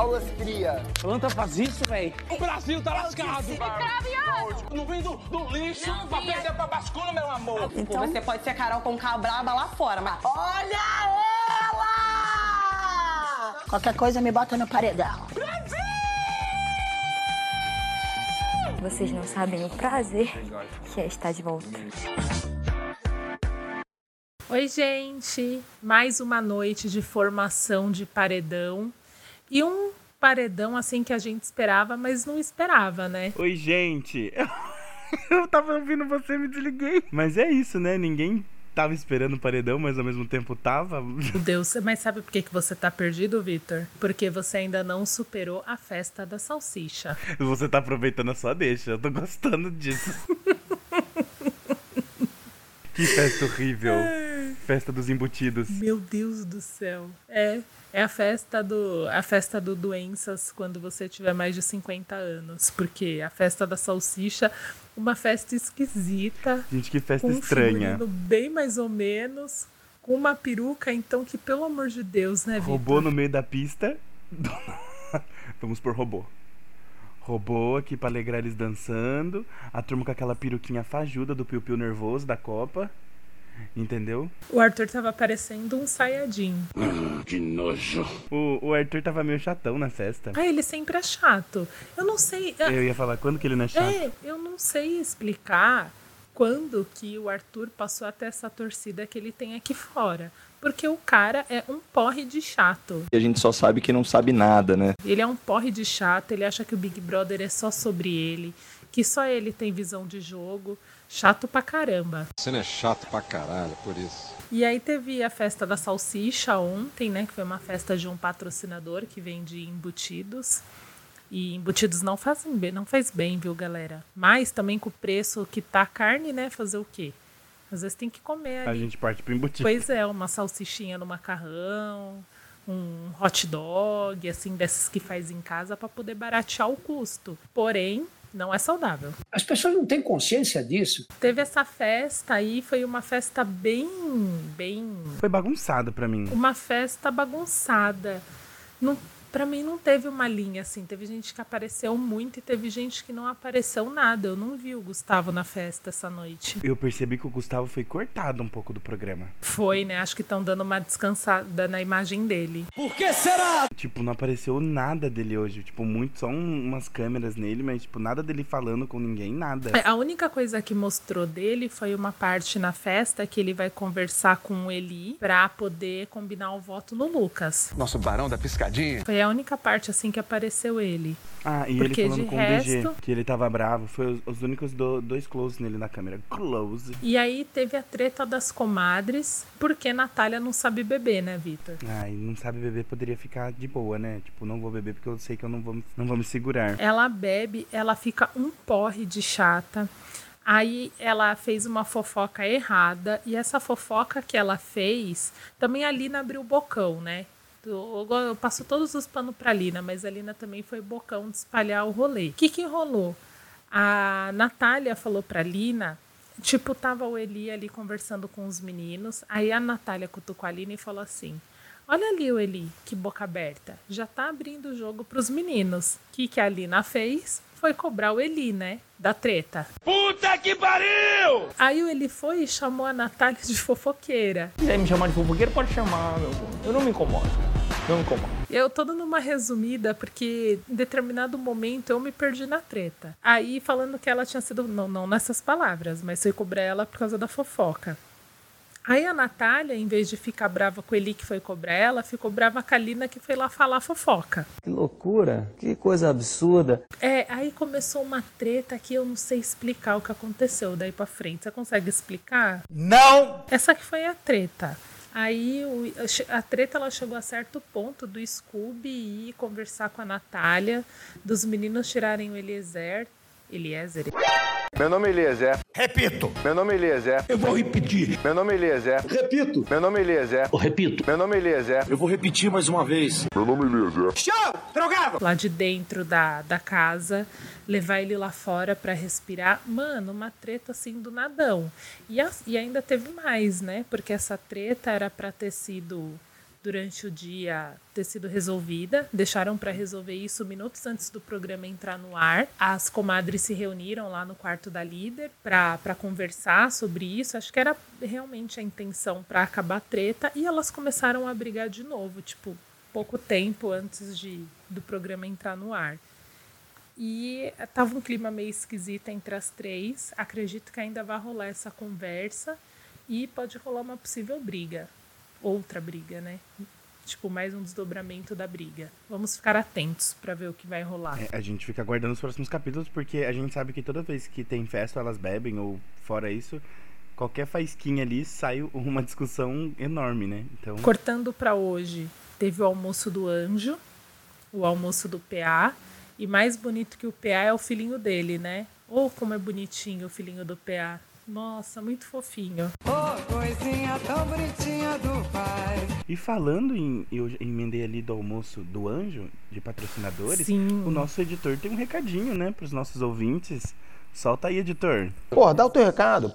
Aulas cria. Planta faz isso, velho. O Brasil tá lascado. Não vem do, do lixo Não pra vinha. perder pra bascula, meu amor. Então você pode ser Carol com braba lá fora, mas Olha ela! Qualquer coisa me bota no paredão. Vocês não sabem o prazer que é estar de volta. Oi, gente! Mais uma noite de formação de paredão. E um paredão assim que a gente esperava, mas não esperava, né? Oi, gente. Eu tava ouvindo você, me desliguei. Mas é isso, né? Ninguém tava esperando o paredão, mas ao mesmo tempo tava. Meu Deus, mas sabe por que, que você tá perdido, Vitor? Porque você ainda não superou a festa da salsicha. Você tá aproveitando a sua deixa. Eu tô gostando disso. que festa horrível. Festa dos embutidos. Meu Deus do céu. É, é a festa do a festa do doenças quando você tiver mais de 50 anos, porque a festa da salsicha, uma festa esquisita, Gente, que festa com um estranha. figurino bem mais ou menos, com uma peruca, então que pelo amor de Deus, né, Vitor? Robô no meio da pista. Vamos por robô. Robô aqui pra alegrar eles dançando. A turma com aquela peruquinha fajuda do piu-piu nervoso da Copa. Entendeu? O Arthur tava parecendo um saiadinho. O, o Arthur tava meio chatão na festa. Ah, ele sempre é chato. Eu não sei. é- Eu ia falar quando que ele não é chato. É, eu não sei explicar quando que o Arthur passou até essa torcida que ele tem aqui fora. Porque o cara é um porre de chato. E a gente só sabe que não sabe nada, né? Ele é um porre de chato, ele acha que o Big Brother é só sobre ele, que só ele tem visão de jogo. Chato pra caramba. Você não é chato pra caralho, por isso. E aí teve a festa da salsicha ontem, né? Que foi uma festa de um patrocinador que vende embutidos. E embutidos não fazem bem, não faz bem, viu, galera? Mas também com o preço que tá a carne, né? Fazer o quê? Às vezes tem que comer A ali. gente parte pro embutido. Pois é, uma salsichinha no macarrão, um hot dog, assim, desses que faz em casa para poder baratear o custo. Porém, não é saudável. As pessoas não têm consciência disso. Teve essa festa aí, foi uma festa bem, bem, Foi bagunçado pra mim. uma festa bagunçada. Não, para mim não teve uma linha assim. Teve gente que apareceu muito e teve gente que não apareceu nada. Eu não vi o Gustavo na festa essa noite. Eu percebi que o Gustavo foi cortado um pouco do programa. Foi, né? Acho que estão dando uma descansada na imagem dele. Por que será? Tipo, não apareceu nada dele hoje. Tipo, muito, só um- umas câmeras nele, mas, tipo, nada dele falando com ninguém, nada. É, A única coisa que mostrou dele foi uma parte na festa que ele vai conversar com o Eli pra poder combinar o voto no Lucas. Nosso barão da piscadinha. Foi a única parte assim que apareceu ele. Ah, e Porque ele falando com o DG resto- que ele tava bravo. Foi os, os únicos do- dois close nele na câmera. Close. E aí teve a treta das comadres, porque Natália não sabe beber, né, Vitor? Ai, não sabe beber, poderia ficar de boa, né? Tipo, não vou beber porque eu sei que eu não vou, não vou me segurar. Ela bebe, ela fica um porre de chata. Aí ela fez uma fofoca errada e essa fofoca que ela fez, também a Lina abriu o bocão, né? Eu, passo todos os panos pra Lina, mas a Lina também foi bocão de espalhar o rolê. O que que rolou? A Natália falou pra Lina, tipo, tava o Eli ali conversando com os meninos, aí a Natália cutucou a Lina e falou assim, Olha ali o Eli, que boca aberta. Já tá abrindo o jogo pros meninos. O que, que a Lina fez? Foi cobrar o Eli, né? Da treta. Puta que pariu! Aí o Eli foi e chamou a Natália de fofoqueira. Se quiser me chamar de fofoqueiro, pode chamar, meu. Eu não me incomodo. Não incomodo. Eu tô dando uma resumida porque em determinado momento eu me perdi na treta. Aí falando que ela tinha sido. Não, não nessas palavras, mas foi cobrar ela por causa da fofoca. Aí a Natália, em vez de ficar brava com o Eli que foi cobrar ela, ficou brava com a Lina que foi lá falar fofoca. Que loucura. Que coisa absurda. É, aí começou uma treta que eu não sei explicar o que aconteceu daí pra frente. Você consegue explicar? Não! Essa que foi a treta. Aí o- a treta ela chegou a certo ponto do Scooby ir conversar com a Natália, dos meninos tirarem o Eliezer. Eliezer. Meu nome é Eliezer. Repito. Meu nome é Eliezer. Eu vou repetir. Meu nome é Eliezer. Repito. Meu nome é Eliezer. Eu repito. Meu nome é Eliezer. Eu vou repetir mais uma vez. Meu nome é Eliezer. Show! Drogado! Lá de dentro da, da casa, levar ele lá fora pra respirar. Mano, uma treta assim do nadão. E, a- e ainda teve mais, né? Porque essa treta era pra ter sido durante o dia ter sido resolvida. Deixaram para resolver isso minutos antes do programa entrar no ar. As comadres se reuniram lá no quarto da líder para conversar sobre isso. Acho que era realmente a intenção para acabar a treta e elas começaram a brigar de novo, tipo, pouco tempo antes de do programa entrar no ar. E tava um clima meio esquisito entre as três. Acredito que ainda vai rolar essa conversa e pode rolar uma possível briga outra briga, né? Tipo, mais um desdobramento da briga. Vamos ficar atentos para ver o que vai rolar. É, a gente fica aguardando os próximos capítulos porque a gente sabe que toda vez que tem festa elas bebem ou fora isso, qualquer faísquinha ali sai uma discussão enorme, né? Então, cortando para hoje, teve o almoço do anjo, o almoço do PA, e mais bonito que o PA é o filhinho dele, né? Ou oh, como é bonitinho o filhinho do PA. Nossa, muito fofinho. Oh, coisinha tão bonitinha do pai. E falando em. Eu emendei ali do almoço do anjo, de patrocinadores. Sim. O nosso editor tem um recadinho, né, pros nossos ouvintes. Solta aí, editor. Pô, dá o teu recado.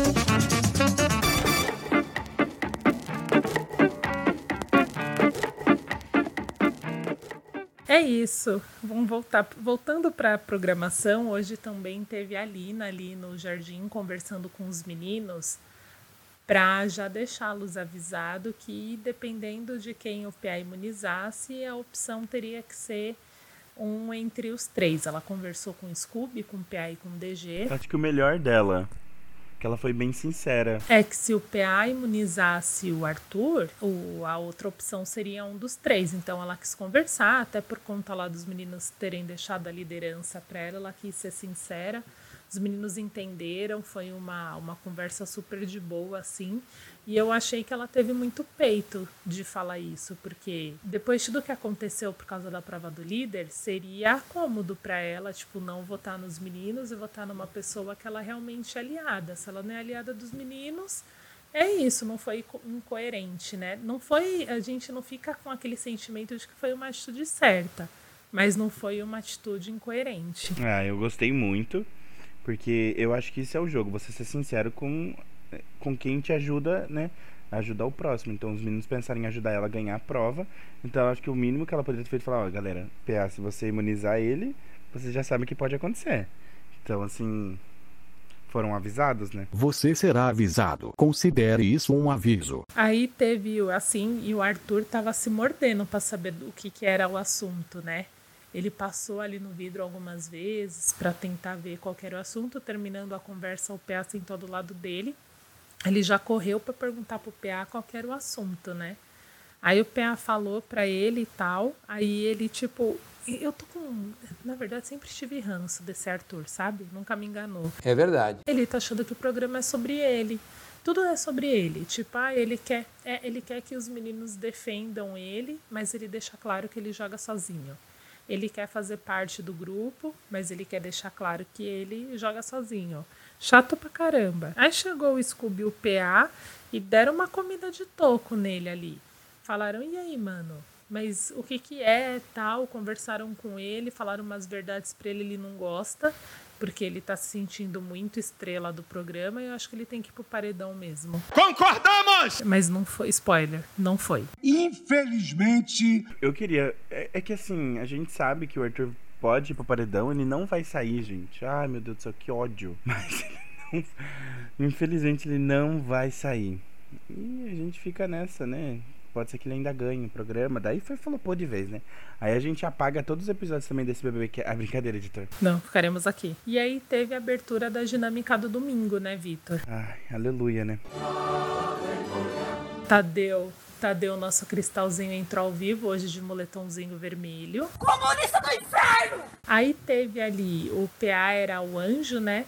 É isso. Vamos voltar. Voltando para a programação, hoje também teve a Lina ali no jardim conversando com os meninos para já deixá-los avisado que dependendo de quem o PA imunizasse, a opção teria que ser um entre os três. Ela conversou com o Scooby, com o PA e com o DG. Acho que o melhor dela que ela foi bem sincera. É que se o PA imunizasse o Arthur, o, a outra opção seria um dos três. Então ela quis conversar, até por conta lá dos meninos terem deixado a liderança para ela, ela quis ser sincera. Os meninos entenderam, foi uma, uma conversa super de boa, assim. E eu achei que ela teve muito peito de falar isso, porque depois de tudo que aconteceu por causa da prova do líder, seria cômodo para ela, tipo, não votar nos meninos e votar numa pessoa que ela realmente é aliada. Se ela não é aliada dos meninos, é isso, não foi incoerente, né? Não foi, a gente não fica com aquele sentimento de que foi uma atitude certa, mas não foi uma atitude incoerente. Ah, eu gostei muito. Porque eu acho que isso é o jogo, você ser sincero com, com quem te ajuda, né? Ajudar o próximo. Então os meninos pensaram em ajudar ela a ganhar a prova. Então eu acho que o mínimo que ela poderia ter feito é falar, ó, galera, PA, se você imunizar ele, você já sabe o que pode acontecer. Então, assim, foram avisados, né? Você será avisado. Considere isso um aviso. Aí teve assim, e o Arthur tava se mordendo para saber o que, que era o assunto, né? Ele passou ali no vidro algumas vezes para tentar ver qual era o assunto. Terminando a conversa, o PA sentou do lado dele. Ele já correu para perguntar pro PA qual era o assunto, né? Aí o PA falou para ele e tal. Aí ele, tipo, eu tô com. Na verdade, sempre tive ranço desse Arthur, sabe? Nunca me enganou. É verdade. Ele tá achando que o programa é sobre ele. Tudo é sobre ele. Tipo, ah, ele quer, é, ele quer que os meninos defendam ele, mas ele deixa claro que ele joga sozinho. Ele quer fazer parte do grupo, mas ele quer deixar claro que ele joga sozinho. Chato pra caramba. Aí chegou o Scooby o PA e deram uma comida de toco nele ali. Falaram, e aí, mano? Mas o que que é, tal? Conversaram com ele, falaram umas verdades pra ele, ele não gosta porque ele tá se sentindo muito estrela do programa e eu acho que ele tem que ir pro paredão mesmo. Concordamos! Mas não foi, spoiler, não foi. Infelizmente. Eu queria. É, é que assim, a gente sabe que o Arthur pode ir pro paredão, ele não vai sair, gente. Ai meu Deus do céu, que ódio. Mas ele não, infelizmente ele não vai sair. E a gente fica nessa, né? Pode ser que ele ainda ganhe o programa. Daí foi flopou de vez, né? Aí a gente apaga todos os episódios também desse BBB que é a brincadeira, editor. Não, ficaremos aqui. E aí teve a abertura da dinâmica do domingo, né, Vitor? Ai, aleluia, né? Tadeu Tadeu, nosso cristalzinho, entrou ao vivo hoje de moletomzinho vermelho. Comunista do inferno! Aí teve ali, o PA era o anjo, né?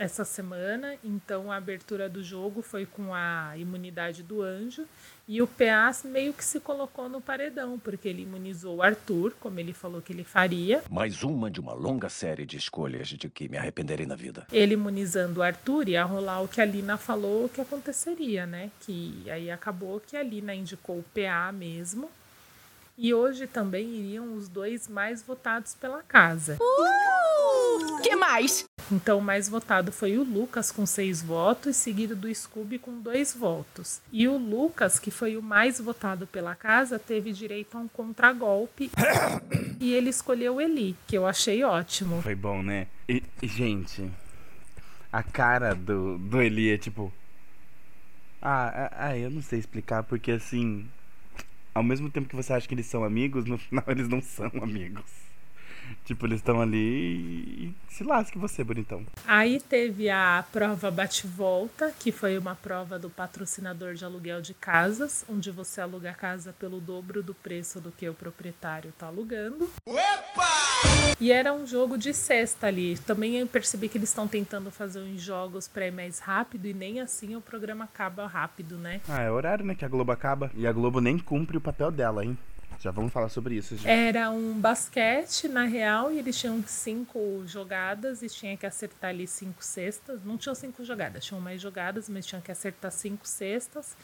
Essa semana, então a abertura do jogo foi com a imunidade do anjo. E o PA meio que se colocou no paredão, porque ele imunizou o Arthur, como ele falou que ele faria. Mais uma de uma longa série de escolhas de que me arrependerei na vida. Ele imunizando o Arthur ia rolar o que a Lina falou que aconteceria, né? Que aí acabou que a Lina indicou o PA mesmo. E hoje também iriam os dois mais votados pela casa. Uh, que mais? Então, o mais votado foi o Lucas, com seis votos, seguido do Scooby, com dois votos. E o Lucas, que foi o mais votado pela casa, teve direito a um contragolpe. e ele escolheu o Eli, que eu achei ótimo. Foi bom, né? E, gente, a cara do, do Eli é tipo. Ah, ah, eu não sei explicar, porque assim. Ao mesmo tempo que você acha que eles são amigos, no final eles não são amigos. Tipo, eles estão ali e se lasque você, bonitão. Aí teve a prova bate-volta, que foi uma prova do patrocinador de aluguel de casas, onde você aluga a casa pelo dobro do preço do que o proprietário tá alugando. Opa! E era um jogo de cesta ali. Também eu percebi que eles estão tentando fazer uns jogos para ir mais rápido e nem assim o programa acaba rápido, né? Ah, é horário, né? Que a Globo acaba. E a Globo nem cumpre o papel dela, hein? Já vamos falar sobre isso. Já. Era um basquete, na real, e eles tinham cinco jogadas e tinha que acertar ali cinco cestas. Não tinham cinco jogadas, tinham mais jogadas, mas tinham que acertar cinco cestas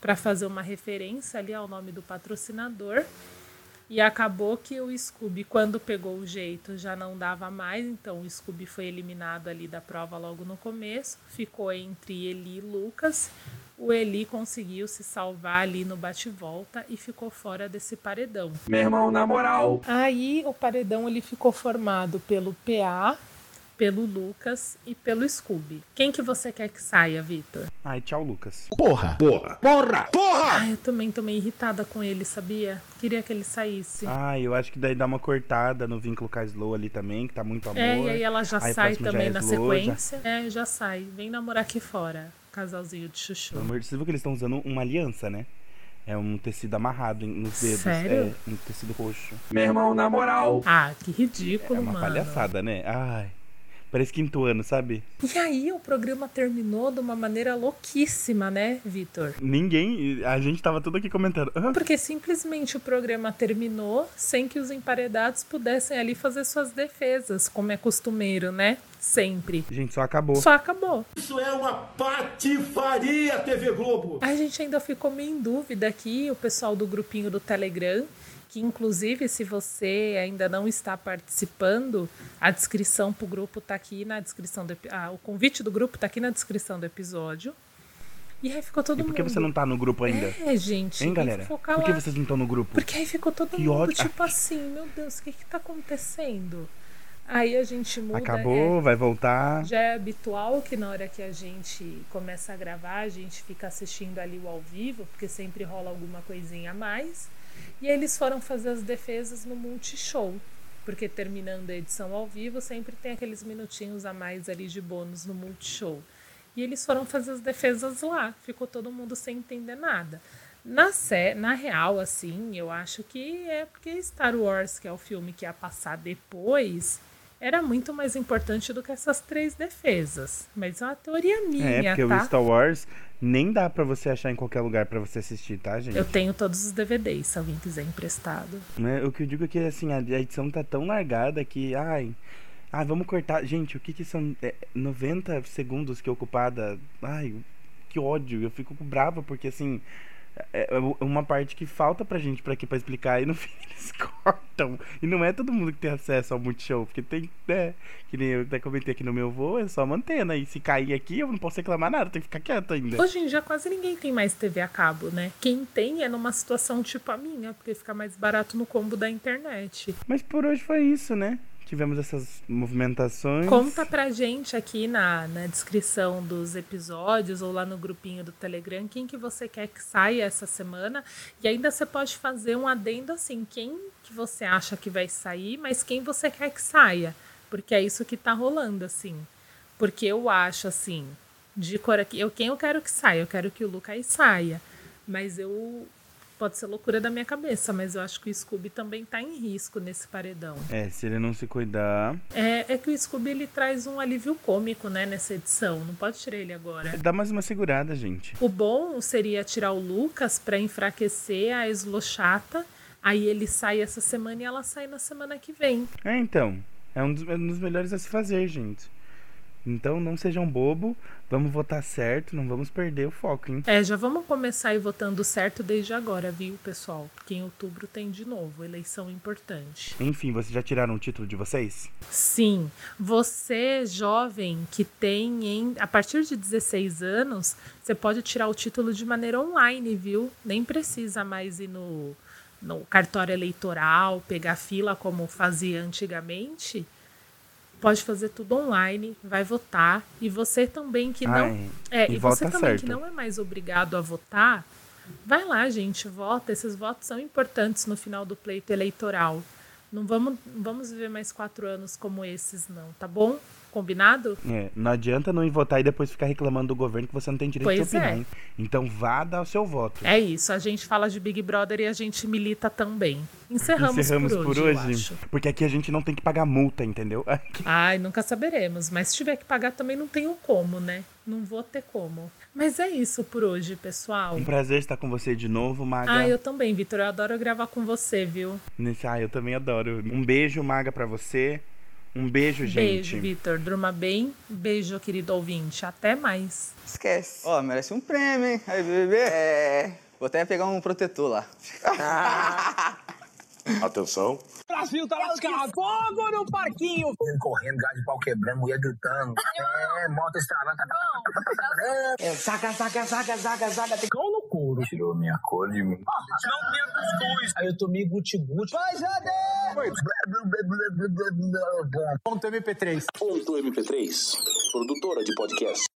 para fazer uma referência ali ao nome do patrocinador. E acabou que o Scooby, quando pegou o jeito, já não dava mais, então o Scooby foi eliminado ali da prova logo no começo. Ficou entre Eli e Lucas. O Eli conseguiu se salvar ali no bate-volta e ficou fora desse paredão. Meu irmão, na moral. Aí o paredão ele ficou formado pelo PA, pelo Lucas e pelo Scooby. Quem que você quer que saia, Vitor? Ai, tchau, Lucas. Porra! Porra! Porra! Porra! Ai, eu também tô meio irritada com ele, sabia? Queria que ele saísse. Ai, eu acho que daí dá uma cortada no vínculo com a Slow ali também, que tá muito amor. É, e aí ela já aí sai também já é na Slow, sequência. Já... É, já sai. Vem namorar aqui fora. Casalzinho de chuchu. Pelo amor de Deus, você viu que eles estão usando uma aliança, né? É um tecido amarrado nos dedos. Sério? É um tecido roxo. Meu irmão, na moral. Ah, que ridículo, É uma mano. palhaçada, né? Ai. Parece quinto ano, sabe? E aí o programa terminou de uma maneira louquíssima, né, Vitor? Ninguém. A gente tava tudo aqui comentando. "Ah, Porque simplesmente o programa terminou sem que os emparedados pudessem ali fazer suas defesas, como é costumeiro, né? Sempre. Gente, só acabou. Só acabou. Isso é uma patifaria, TV Globo. A gente ainda ficou meio em dúvida aqui, o pessoal do grupinho do Telegram, que inclusive se você ainda não está participando, a descrição pro grupo tá aqui na descrição do ah, o convite do grupo tá aqui na descrição do episódio. E aí ficou todo E por que mundo. você não tá no grupo ainda? É, gente. Hein, galera? Por que lá. vocês não estão no grupo? Porque aí ficou todo Que mundo ódio. tipo assim, meu Deus, o que que tá acontecendo? Aí a gente muda. Acabou, é, vai voltar. já é habitual que na hora que a gente começa a gravar, a gente fica assistindo ali o ao vivo, porque sempre rola alguma coisinha a mais. E eles foram fazer as defesas no Multishow. Porque terminando a edição ao vivo, sempre tem aqueles minutinhos a mais ali de bônus no Multishow. E eles foram fazer as defesas lá. Ficou todo mundo sem entender nada. Na, sé na real, assim, eu acho que é porque Star Wars, que é o filme que ia passar depois, era muito mais importante do que essas três defesas. Mas é uma teoria minha, É, porque tá? o Star Wars nem dá pra você achar em qualquer lugar pra você assistir, tá, gente? Eu tenho todos os DVDs, se alguém quiser emprestado. Né, O que eu digo é que, assim, a edição tá tão largada que, ai... Ai, vamos cortar. Gente, o que que são é, 90 segundos que é ocupada? Ai, que ódio. Eu fico brava porque, assim... É é uma parte que falta pra gente pra aqui pra explicar e no fim eles cortam. E não é todo mundo que tem acesso ao Multishow, porque tem, né? Que nem eu até comentei aqui no meu voo, é só uma antena. E se cair aqui, eu não posso reclamar nada, tem que ficar quieto ainda. Hoje em dia quase ninguém tem mais TV a cabo, né? Quem tem é numa situação tipo a minha, porque fica mais barato no combo da internet. Mas por hoje foi isso, né? Tivemos essas movimentações. Conta pra gente aqui na, na descrição dos episódios ou lá no grupinho do Telegram quem que você quer que saia essa semana. E ainda você pode fazer um adendo assim, quem que você acha que vai sair, mas quem você quer que saia. Porque é isso que tá rolando, assim. Porque eu acho, assim, de cor aqui, eu, quem eu quero que saia? Eu quero que o Lucas saia. Mas eu Pode ser loucura da minha cabeça, mas eu acho que o Scooby também tá em risco nesse paredão. É, se ele não se cuidar. É, é que o Scooby ele traz um alívio cômico, né, nessa edição. Não pode tirar ele agora. Dá mais uma segurada, gente. O bom seria tirar o Lucas para enfraquecer a Eslochata. Aí ele sai essa semana e ela sai na semana que vem. É, então. É um dos, é um dos melhores a se fazer, gente. Então não sejam bobo, vamos votar certo, não vamos perder o foco, hein? É, já vamos começar aí votando certo desde agora, viu, pessoal? Porque em outubro tem de novo, eleição importante. Enfim, vocês já tiraram o título de vocês? Sim. Você, jovem, que tem em, a partir de 16 anos, você pode tirar o título de maneira online, viu? Nem precisa mais ir no, no cartório eleitoral, pegar fila como fazia antigamente pode fazer tudo online, vai votar. E você também que não. Ai, é, e e você também certo. que não é mais obrigado a votar, vai lá, gente, vota. Esses votos são importantes no final do pleito eleitoral. Não vamos, não vamos viver mais quatro anos como esses, não, tá bom? Combinado? É, não adianta não ir votar e depois ficar reclamando do governo que você não tem direito Pois de opinar, é. hein? Então vá dar o seu voto. É isso, a gente fala de Big Brother e a gente milita também. Encerramos, Encerramos por por hoje, hoje. Porque aqui a gente não tem que pagar multa, entendeu? Ai, nunca saberemos. Mas se tiver que pagar também não tenho como, né? Não vou ter como. Mas é isso por hoje, pessoal. Um prazer estar com você de novo, Maga. Ah, eu também, Vitor. Eu adoro gravar com você, viu? Nesse- Ah, eu também adoro. Um beijo, Maga, pra você. Um beijo, gente. Beijo, Vitor. Durma bem. Beijo, querido ouvinte. Até mais. Esquece. Ó, merece um prêmio, hein? Aí, bebê. É. Vou até pegar um protetor lá. Atenção. Brasil tá lascado. Fogo no parquinho. Correndo, gás de pau quebrando, mulher gritando. É, moto estralando. É, saca, saca, saca, saca, saca. Tem cão no couro. Tirou minha cor de mim. Não minha cuscuz. Aí eu tomei guti-guti. Vai, Jade! Ponto MP3. Ponto MP3, produtora de podcast.